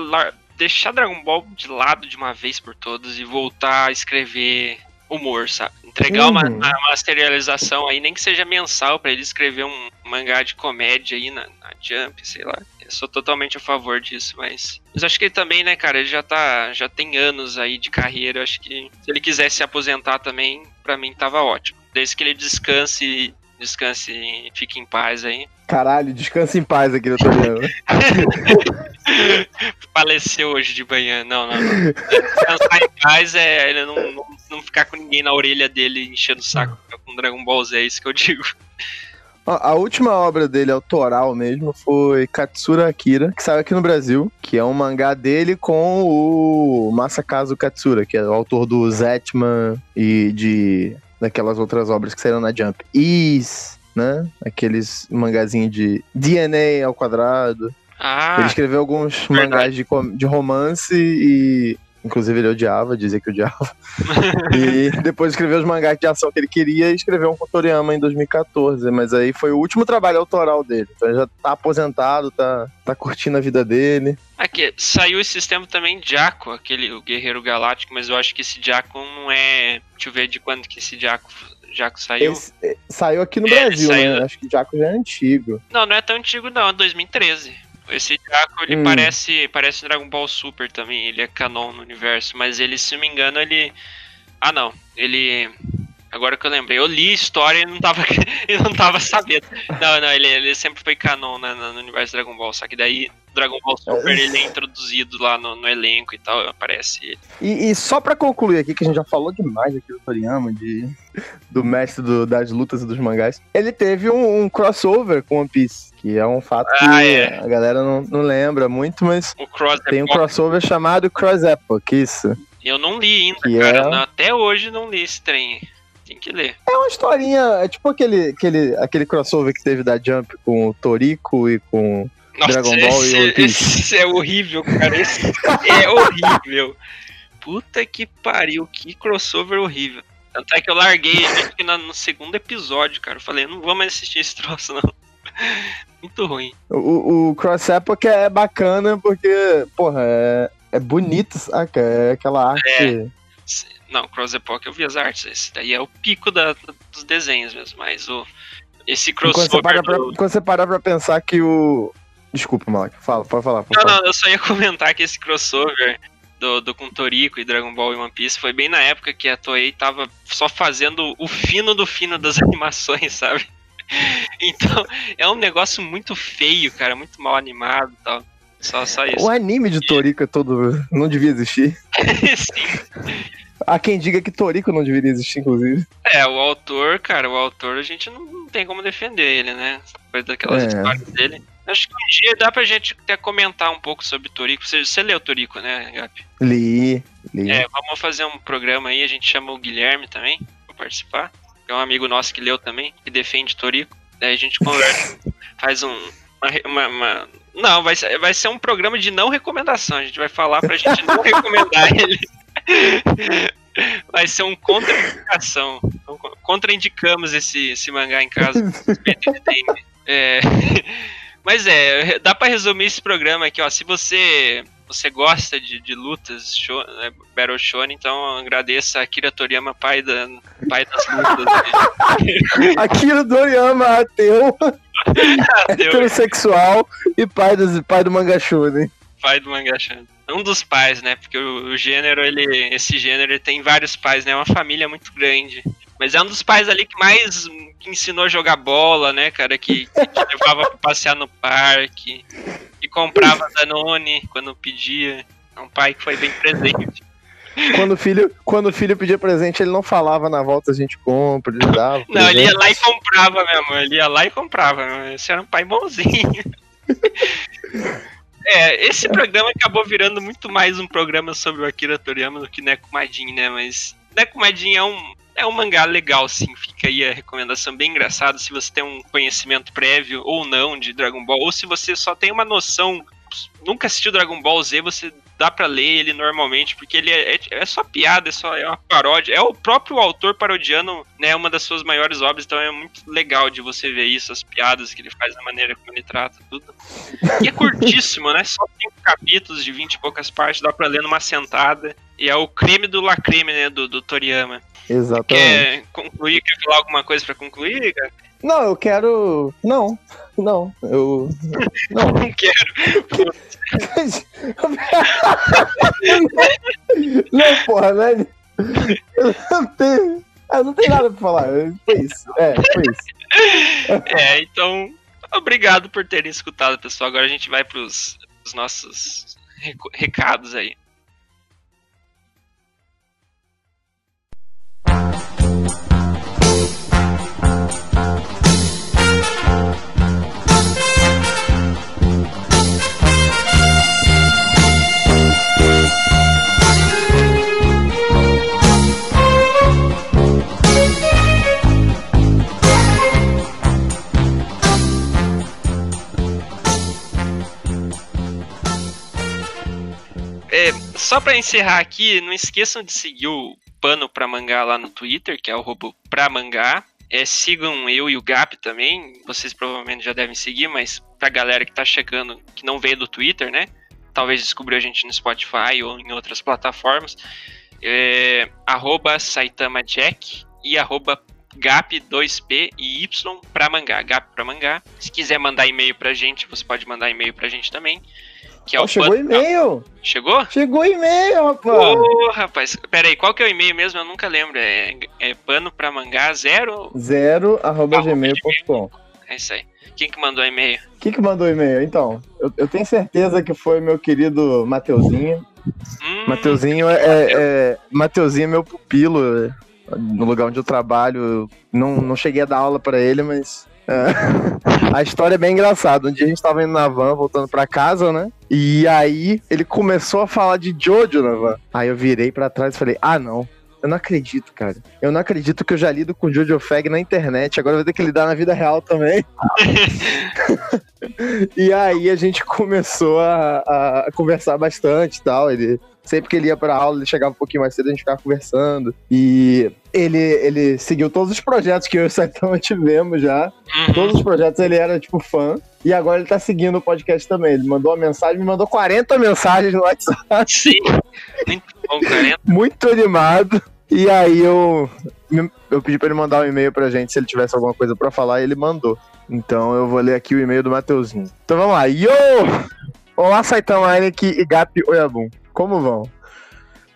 deixar Dragon Ball de lado de uma vez por todas e voltar a escrever humor, sabe? Entregar uhum. uma, uma, materialização aí, nem que seja mensal, para ele escrever um mangá de comédia aí na, na Jump, sei lá. Eu sou totalmente a favor disso, mas. Mas acho que ele também, né, cara, ele já tá. Já tem anos aí de carreira. Acho que se ele quisesse se aposentar também, para mim tava ótimo. Desde que ele descanse Descanse e fique em paz aí. Caralho, descanse em paz aqui, doutor Faleceu hoje de manhã. Não, não, não. Descansar em paz é ele não, não, não, ficar com ninguém na orelha dele enchendo o saco com Dragon Ball Z, é isso que eu digo. A última obra dele, autoral mesmo, foi Katsura Akira, que saiu aqui no Brasil, que é um mangá dele com o Masakazu Katsura, que é o autor do Zetman e de daquelas outras obras que saíram na Jump. Is, né? Aqueles mangazinhos de DNA ao quadrado. Ah, ele escreveu alguns verdade. mangás de, de romance e Inclusive ele odiava, dizia que odiava. e depois escreveu os mangás de ação que ele queria e escreveu um com Toriyama em 2014. Mas aí foi o último trabalho autoral dele. Então ele já tá aposentado, tá, tá curtindo a vida dele. Aqui, saiu esse sistema também Jaco, aquele o Guerreiro Galáctico, mas eu acho que esse Jaco não é. Deixa eu ver de quando que esse Jaco Jaco saiu. Esse, saiu aqui no é, Brasil, né? Acho que o Jaco já é antigo. Não, não é tão antigo, não, é 2013. Esse Jaco, ele hum. parece, parece Dragon Ball Super também, ele é canon no universo, mas ele, se não me engano, ele... Ah, não, ele... Agora que eu lembrei, eu li história e não tava, e não tava sabendo. Não, não, ele, ele sempre foi canon né, no universo Dragon Ball, só que daí Dragon Ball Super ele é introduzido lá no, no elenco e tal, aparece ele. E, e, só pra concluir aqui, que a gente já falou demais aqui do Toriyama, de, do mestre do, das lutas e dos mangás, ele teve um, um, crossover com One Piece, que é um fato ah, que é. a galera não, não lembra muito, mas tem um crossover chamado Cross Epoch, isso. Eu não li ainda, que cara, é... até hoje não li esse trem. Tem que ler. É uma historinha, é tipo aquele, aquele, aquele crossover que teve da Jump com o Torico e com nossa, Dragon Ball esse, e One Piece. Esse é horrível, cara. Esse é horrível. Puta que pariu, que crossover horrível. Tanto é que eu larguei acho que no segundo episódio, cara. Eu falei, não vou mais assistir esse troço, não. Muito ruim. O, o Cross Epoch é bacana porque, porra, é, é bonito, saca? É aquela arte. É. Não, Cross Epoch eu vi as artes. Esse daí é o pico da, dos desenhos mesmo, mas o. Esse crossover. Quando você, para pra, quando você parar pra pensar que o, Desculpa, Malak. Fala, pode falar. Pode não, falar. não, eu só ia comentar que esse crossover do, do com Toriko e Dragon Ball e One Piece foi bem na época que a Toei tava só fazendo o fino do fino das animações, sabe? Então, é um negócio muito feio, cara, muito mal animado e tal. Só, só isso. O anime de Toriko é todo. não devia existir. Sim. Há quem diga que Toriko não deveria existir, inclusive. É, o autor, cara, o autor a gente não tem como defender ele, né? Depois daquelas é. histórias dele. Acho que um dia dá pra gente até comentar um pouco sobre Torico. Você, você leu Torico, né, Gabi? Li, li. É, vamos fazer um programa aí, a gente chama o Guilherme também pra participar. É um amigo nosso que leu também, que defende Torico. Daí a gente conversa, faz um. Uma, uma, Não, vai ser, vai ser um programa de não recomendação. A gente vai falar pra gente não recomendar ele. Vai ser um contraindicação. Contraindicamos esse, esse mangá em casa. É. Mas é, dá para resumir esse programa aqui, ó. Se você você gosta de, de lutas, show, né, Battle Shonen, então agradeça a Akira Toriyama, pai, da, pai das lutas. Akira Toriyama, ateu, heterossexual e pai, dos, pai do manga shonen. Pai do manga shonen. Um dos pais, né? Porque o, o, gênero, ele, esse gênero, ele tem vários pais, né? É uma família muito grande. Mas é um dos pais ali que mais que ensinou a jogar bola, né, cara? Que, que te levava pra passear no parque, que comprava Danone quando pedia. É um pai que foi bem presente. Quando o filho, quando o filho pedia presente, ele não falava na volta a gente compra, ele dava. Não, presente. ele ia lá e comprava mesmo. Ele ia lá e comprava. Esse era um pai bonzinho. É, esse programa acabou virando muito mais um programa sobre o Akira Toriyama do que Nekomadin, né? Mas Nekomadin é um, é um mangá legal, sim. Fica aí a recomendação bem engraçada. Se você tem um conhecimento prévio ou não de Dragon Ball, ou se você só tem uma noção, nunca assistiu Dragon Ball Z, você dá para ler ele normalmente, porque ele é, é, é, só piada, é só é uma paródia. É o próprio autor parodiando, né, uma das suas maiores obras, então é muito legal de você ver isso, as piadas que ele faz, a maneira como ele trata tudo. E é curtíssimo, né? Só cinco capítulos de vinte e poucas partes, dá pra ler numa sentada. E é o creme do lacrime, né, do, do Toriyama. Exatamente. Quer concluir? Quer falar alguma coisa pra concluir, cara? Não, eu quero. Não, não. Eu. Não. Não quero. não, porra, velho. Eu não tenho. Eu não tenho nada pra falar. Foi isso. É, foi isso. É, então, obrigado por terem escutado, pessoal. Agora a gente vai pros, pros nossos recados aí. Só pra encerrar aqui, não esqueçam de seguir o Pano pra Mangá lá no Twitter, que é o arroba pra mangá. É, sigam eu e o Gap também. Vocês provavelmente já devem seguir, mas pra galera que tá chegando, que não veio do Twitter, né? Talvez descobriu a gente no Spotify ou em outras plataformas. É, arroba Saitama Jack e arroba Gap 2P e Y pra mangá. Gap pra mangá. Se quiser mandar e-mail pra gente, você pode mandar e-mail pra gente também. Que é Ó, o chegou Pano- e-mail! Chegou? Chegou e-mail, rapaz! Ô, rapaz, pera aí, qual que é o e-mail mesmo? Eu nunca lembro. É, é pano pra mangá zero? Zero arroba gmail.com. É isso aí. Quem que mandou e-mail? Quem que mandou e-mail? Então, eu, eu tenho certeza que foi meu querido Mateuzinho. Hum, Mateuzinho é, é, é- Mateuzinho é meu pupilo no lugar onde eu trabalho. Não, não cheguei a dar aula pra ele, mas é, a história é bem engraçada. Um dia a gente tava indo na van, voltando pra casa, né? E aí ele começou a falar de Jojo na van. Aí eu virei pra trás e falei: "Ah, não. Eu não acredito, cara. Eu não acredito que eu já lido com Jojo Fag na internet. Agora eu vou ter que lidar na vida real também. E aí a gente começou a, a conversar bastante e tal. Ele, sempre que ele ia pra aula, ele chegava um pouquinho mais cedo, a gente ficava conversando. E ele, ele seguiu todos os projetos que eu e o Saitama tivemos já. uhum. Todos os projetos ele era, tipo, fã. E agora ele tá seguindo o podcast também. Ele mandou uma mensagem, me mandou 40 mensagens no WhatsApp, Sim. Muito bom, 40. muito animado. E aí eu, eu pedi pra ele mandar um e-mail pra gente se ele tivesse alguma coisa pra falar e ele mandou. Então eu vou ler aqui o e-mail do Mateuzinho. Então vamos lá. Yo! Olá, Saitama Heineken e Gap Oyabun. Como vão?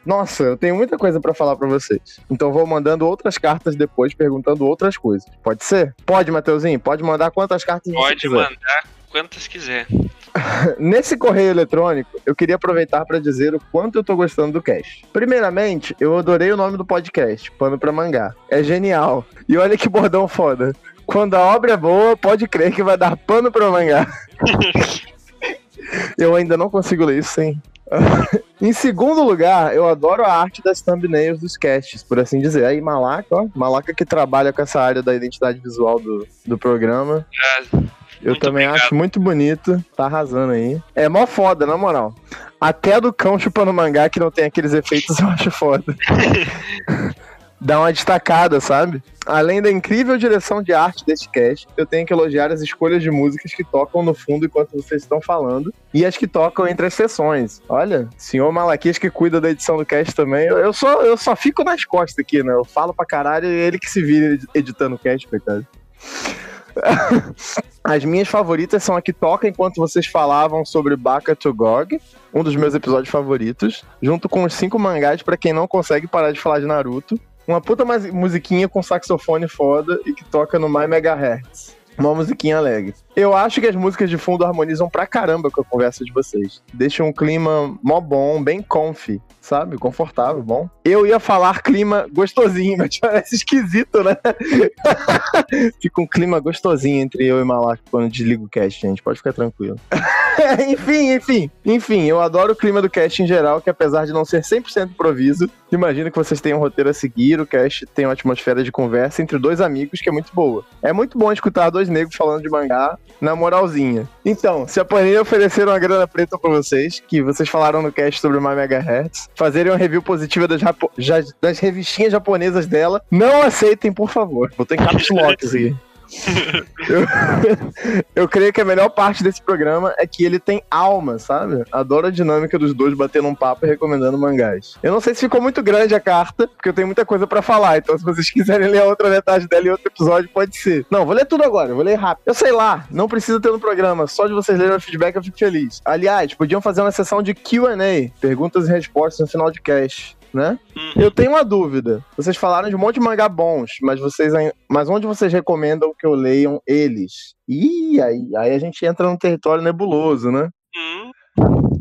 Nossa, eu tenho muita coisa pra falar pra vocês. Então vou mandando outras cartas depois, perguntando outras coisas. Pode ser? Pode, Mateuzinho? Pode mandar quantas cartas você Pode quiser. mandar quantas quiser. Nesse correio eletrônico, eu queria aproveitar para dizer o quanto eu tô gostando do cast. Primeiramente, eu adorei o nome do podcast, Pano pra Mangá. É genial. E olha que bordão foda. Quando a obra é boa, pode crer que vai dar pano pra mangá. eu ainda não consigo ler isso sem. em segundo lugar, eu adoro a arte das thumbnails dos casts, por assim dizer. Aí, Malaca, ó. Malaca que trabalha com essa área da identidade visual do, do programa. Ah, Eu Muito também obrigado. acho muito bonito. Tá arrasando aí. É mó foda, na moral. Até do cão chupando mangá que não tem aqueles efeitos, eu acho foda. Dá uma destacada, sabe? Além da incrível direção de arte desse cast, eu tenho que elogiar as escolhas de músicas que tocam no fundo enquanto vocês estão falando e as que tocam entre as sessões. Olha, senhor Malaquias que cuida da edição do cast também. Eu, eu só, eu só fico nas costas aqui, né? Eu falo pra caralho e ele que se vira editando o cast, coitado. As minhas favoritas são a que toca enquanto vocês falavam sobre Baka to Gog, um dos meus episódios favoritos, junto com os cinco mangás pra quem não consegue parar de falar de Naruto. Uma puta musiquinha com saxofone foda e que toca no My Megahertz. Uma musiquinha alegre. Eu acho que as músicas de fundo harmonizam pra caramba com a conversa de vocês. Deixam um clima mó bom, bem comfy, sabe? Confortável, bom. Eu ia falar clima gostosinho, mas parece esquisito, né? Fica um clima gostosinho entre eu e Malak quando desliga o cast, gente. Pode ficar tranquilo. enfim, enfim. Enfim, eu adoro o clima do cast em geral, que apesar de não ser 100% improviso, imagino que vocês tenham um roteiro a seguir. O cast tem uma atmosfera de conversa entre dois amigos que é muito boa. É muito bom escutar dois negros falando de mangá na moralzinha. Então, se a Panini oferecer uma grana preta pra vocês, que vocês falaram no cast sobre o My Megahertz, fazerem uma review positiva das, das revistinhas japonesas dela, não aceitem, por favor. Botou em caps locks aqui. Eu, eu creio que a melhor parte desse programa é que ele tem alma, sabe? Adoro a dinâmica dos dois batendo um papo e recomendando mangás. Eu não sei se ficou muito grande a carta, porque eu tenho muita coisa para falar, então se vocês quiserem ler a outra metade dela em outro episódio, pode ser. Não, vou ler tudo agora, vou ler rápido. Eu sei lá, não precisa ter no programa, só de vocês lerem o feedback eu fico feliz. Aliás, podiam fazer uma sessão de Q&A, perguntas e respostas no final de cast né? Uhum. Eu tenho uma dúvida. Vocês falaram de um monte de mangá bons, mas vocês mas onde vocês recomendam que eu leiam eles? Ih, aí, aí a gente entra num território nebuloso, né? Uhum.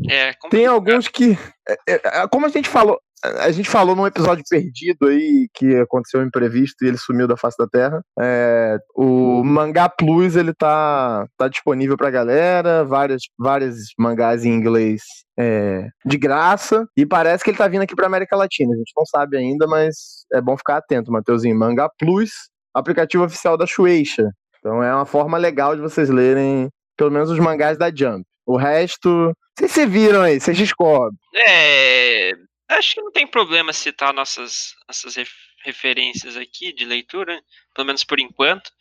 É, Tem alguns que. É, é, é, como a gente falou, a gente falou num episódio perdido aí que aconteceu um imprevisto e ele sumiu da face da terra. É, o Mangá Plus ele tá, tá disponível pra galera, várias, várias mangás em inglês é, de graça e parece que ele tá vindo aqui pra América Latina. A gente não sabe ainda, mas é bom ficar atento, Mateuzinho. Mangá Plus, aplicativo oficial da Shueisha. Então é uma forma legal de vocês lerem pelo menos os mangás da Jump. O resto, vocês se viram aí, vocês descobrem. É, Acho que não tem problema citar nossas, nossas referências aqui de leitura, pelo menos por enquanto,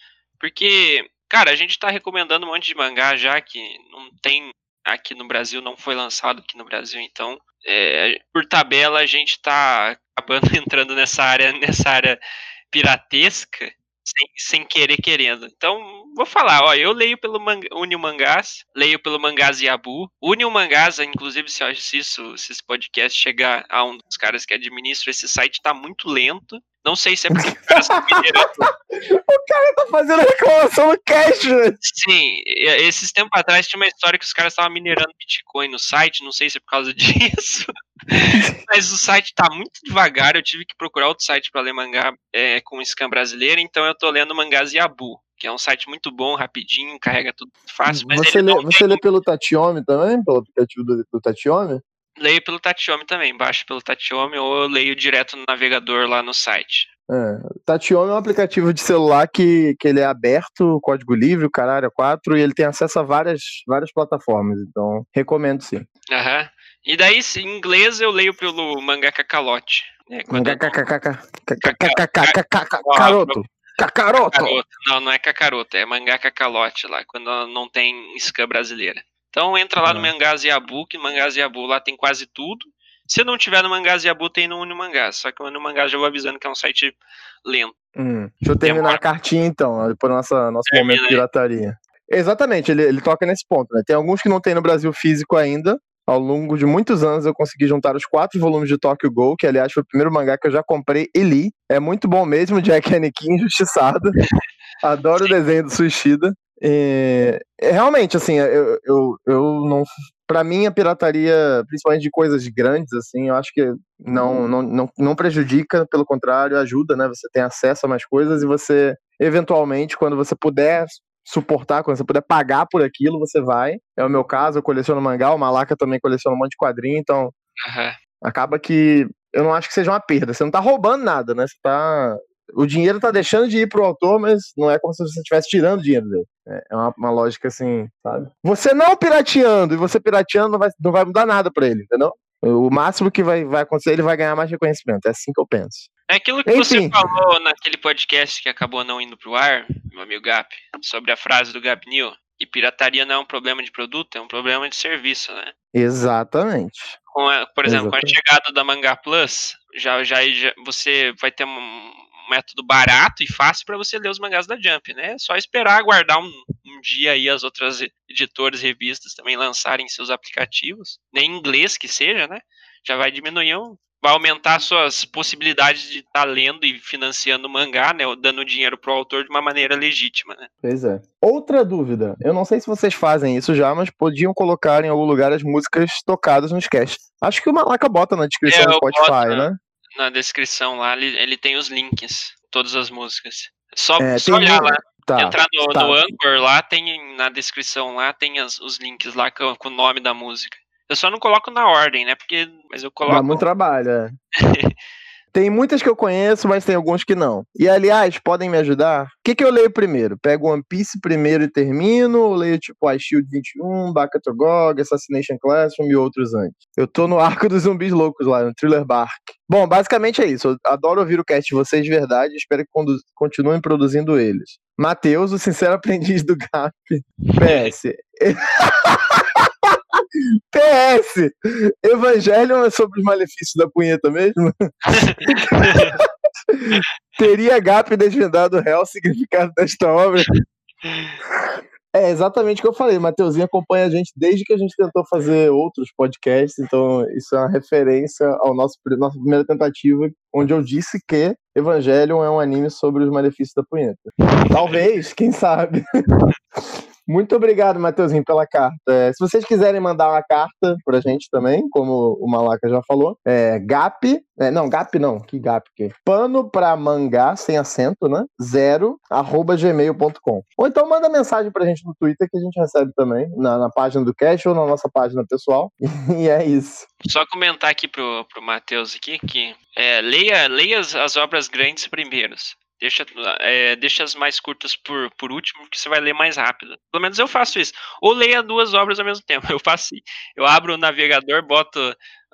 porque, cara, a gente tá recomendando um monte de mangá já que não tem aqui no Brasil, não foi lançado aqui no Brasil, então, é, por tabela, a gente tá acabando entrando nessa área, nessa área piratesca, sem, sem querer querendo. Então, vou falar, ó, eu leio pelo Mang Union Mangás, leio pelo Mangás Yabu. Union Mangás, inclusive, se, se, isso, se esse podcast chegar a um dos caras que administra esse site, tá muito lento. Não sei se é porque o cara o cara tá fazendo reclamação no cash, velho. Sim, esses tempos atrás tinha uma história que os caras estavam minerando Bitcoin no site, não sei se é por causa disso. Mas o site tá muito devagar, eu tive que procurar outro site para ler mangá é, com scan brasileiro, então eu tô lendo Mangás Yabu, que é um site muito bom, rapidinho, carrega tudo fácil. você lê, você lê pelo Tatiome também, pelo aplicativo do, do Tatiome? Leio pelo Tatiome também, baixo pelo Tatiome ou eu leio direto no navegador lá no site. É, Tatiome é um aplicativo de celular que, que ele é aberto, código livre, o caralho, 4, e ele tem acesso a várias, várias plataformas, então recomendo sim. Aham. E daí, em inglês, eu leio pelo Mangaka Calote. Caroto. Cacaroto. Não, não é cacaroto, é mangaka calote lá, quando não tem scan brasileira. Então entra lá no Mangás Yabu, que no Mangás Yabu lá tem quase tudo. Se não tiver no Mangás Yabu, tem no Uni Mangás. Só que o Uni Mangás já vou avisando que é um site lento. Hum, deixa eu terminar Demora. a cartinha então, depois do nosso, nosso momento de pirataria. Exatamente, ele, ele toca nesse ponto, né? Tem alguns que não tem no Brasil físico ainda, ao longo de muitos anos eu consegui juntar os quatro volumes de Tokyo Ghoul, que aliás foi o primeiro mangá que eu já comprei e li. É muito bom mesmo, Jack Anakin injustiçado. Adoro o desenho do Suicida. E, realmente, assim, eu, eu, eu não. Pra mim, a pirataria, principalmente de coisas grandes, assim, eu acho que não, não, não, não prejudica, pelo contrário, ajuda, né? Você tem acesso a mais coisas e você, eventualmente, quando você puder suportar, quando você puder pagar por aquilo, você vai. É o meu caso, eu coleciono mangá, o Malaca também coleciona um monte de quadrinho, então uhum. acaba que eu não acho que seja uma perda. Você não tá roubando nada, né? Você tá. O dinheiro tá deixando de ir pro autor, mas não é como se você estivesse tirando dinheiro dele. É, é uma, uma, lógica assim, sabe? Você não pirateando e você pirateando não vai, não vai mudar nada para ele, entendeu? O máximo que vai, vai acontecer, ele vai ganhar mais reconhecimento. É assim que eu penso. É aquilo que Enfim. você falou naquele podcast que acabou não indo pro ar, meu amigo Gap, sobre a frase do Gap New, que pirataria não é um problema de produto, é um problema de serviço, né? Exatamente. A, por exemplo, Exatamente. com a chegada da Manga Plus, já, já, já você vai ter um método barato e fácil para você ler os mangás da Jump, né? É só esperar, aguardar um, um dia aí as outras editoras, revistas também lançarem seus aplicativos, nem em inglês que seja, né? Já vai diminuir um, vai aumentar suas possibilidades de estar tá lendo e financiando o mangá, né, dando dinheiro pro autor de uma maneira legítima, né? Pois é. Outra dúvida, eu não sei se vocês fazem isso já, mas podiam colocar em algum lugar as músicas tocadas nos casts. Acho que o Malaca bota na descrição é, do Spotify, né? Na descrição lá, ele, ele tem os links, todas as músicas. Só, é, só olhar lá. Tá, Entrar no, tá. no Anchor lá, tem na descrição lá, tem as, os links lá com, com o nome da música. Eu só não coloco na ordem, né? Porque. Mas eu coloco. Dá muito trabalho, é. Tem muitas que eu conheço, mas tem alguns que não. E aliás, podem me ajudar? O que, que eu leio primeiro? Pego One Piece primeiro e termino? Ou leio tipo a Shield 21, Bakatogog, Assassination Classroom e outros antes? Eu tô no arco dos zumbis loucos lá, no Thriller Bark. Bom, basicamente é isso. Eu adoro ouvir o cast de vocês de verdade. Espero que continuem produzindo eles. Matheus, o sincero aprendiz do GAP. PS. PS! Evangelho é sobre os malefícios da punheta mesmo? Teria Gap desvendado o real significado desta obra? É exatamente o que eu falei. Mateuzinho acompanha a gente desde que a gente tentou fazer outros podcasts, então isso é uma referência ao nosso nossa primeira tentativa, onde eu disse que Evangelion é um anime sobre os malefícios da punheta. Talvez, quem sabe. Muito obrigado, Matheusinho, pela carta. É, se vocês quiserem mandar uma carta pra gente também, como o Malaca já falou, é GAP, é, não, GAP não, que GAP que? Pano pra mangá, sem acento, né? Zero, arroba gmail.com. Ou então manda mensagem pra gente no Twitter que a gente recebe também, na, na página do Cash ou na nossa página pessoal. e é isso. Só comentar aqui pro, pro Matheus aqui que é, leia, leia as, as obras grandes primeiros. Deixa, é, deixa as mais curtas por, por último, que você vai ler mais rápido. Pelo menos eu faço isso. Ou leia duas obras ao mesmo tempo. Eu faço Eu abro o navegador, boto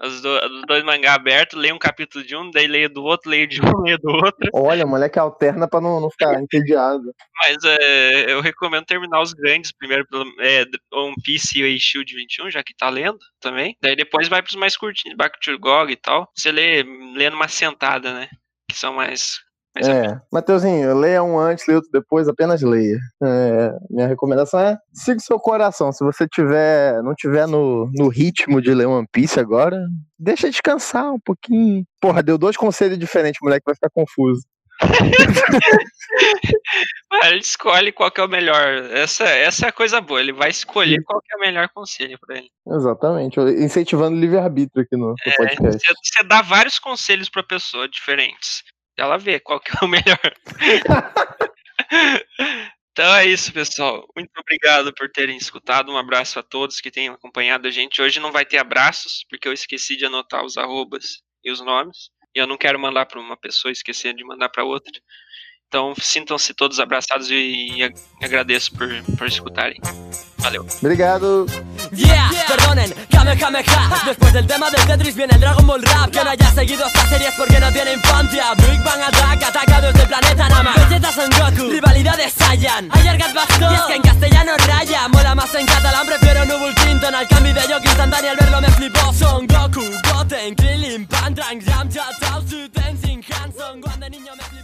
os, do, os dois mangá abertos, leio um capítulo de um, daí leio do outro, leio de um, leio do outro. Olha, moleque alterna pra não, não ficar entediado. Mas é, eu recomendo terminar os grandes primeiro pelo é, One Piece e Shield 21, já que tá lendo também. Daí depois vai pros mais curtinhos, Gog e tal. Você lê, lê numa sentada, né? Que são mais é, Mateuzinho, leia um antes, leia outro depois, apenas leia. É, minha recomendação é siga o seu coração. Se você tiver, não tiver no, no ritmo de ler One Piece agora, deixa descansar um pouquinho. Porra, deu dois conselhos diferentes, moleque vai ficar confuso. ele escolhe qual que é o melhor. Essa, essa é a coisa boa. Ele vai escolher qual que é o melhor conselho para ele. Exatamente. Incentivando o livre-arbítrio aqui no, no é, podcast. Você, você dá vários conselhos para pessoa diferentes ela vê qual que é o melhor. então é isso, pessoal. Muito obrigado por terem escutado. Um abraço a todos que tenham acompanhado a gente. Hoje não vai ter abraços, porque eu esqueci de anotar os arrobas e os nomes. E eu não quero mandar para uma pessoa e esquecer de mandar para outra. Então sintam-se todos abraçados e, e agradeço por, por escutarem. Valeu. Obrigado. Yeah, perdonen, Kame Kame Ha. Después del tema del Tetris viene el Dragon Ball Rap. Que no. haya seguido esta serie es porque no tiene infancia. Big Bang Attack, atacado desde el planeta Nama Vegeta Son Goku, rivalidades Saiyan Ayer Gat Bastón, y es que en castellano raya. Mola más en catalán, prefiero Nubul Clinton Al cambio de Yoki instantáneo al verlo me flipó Son Goku, Goten, Krillin, Pantrang, Yamcha, Tao, Tenzin, Hanson Cuando niño me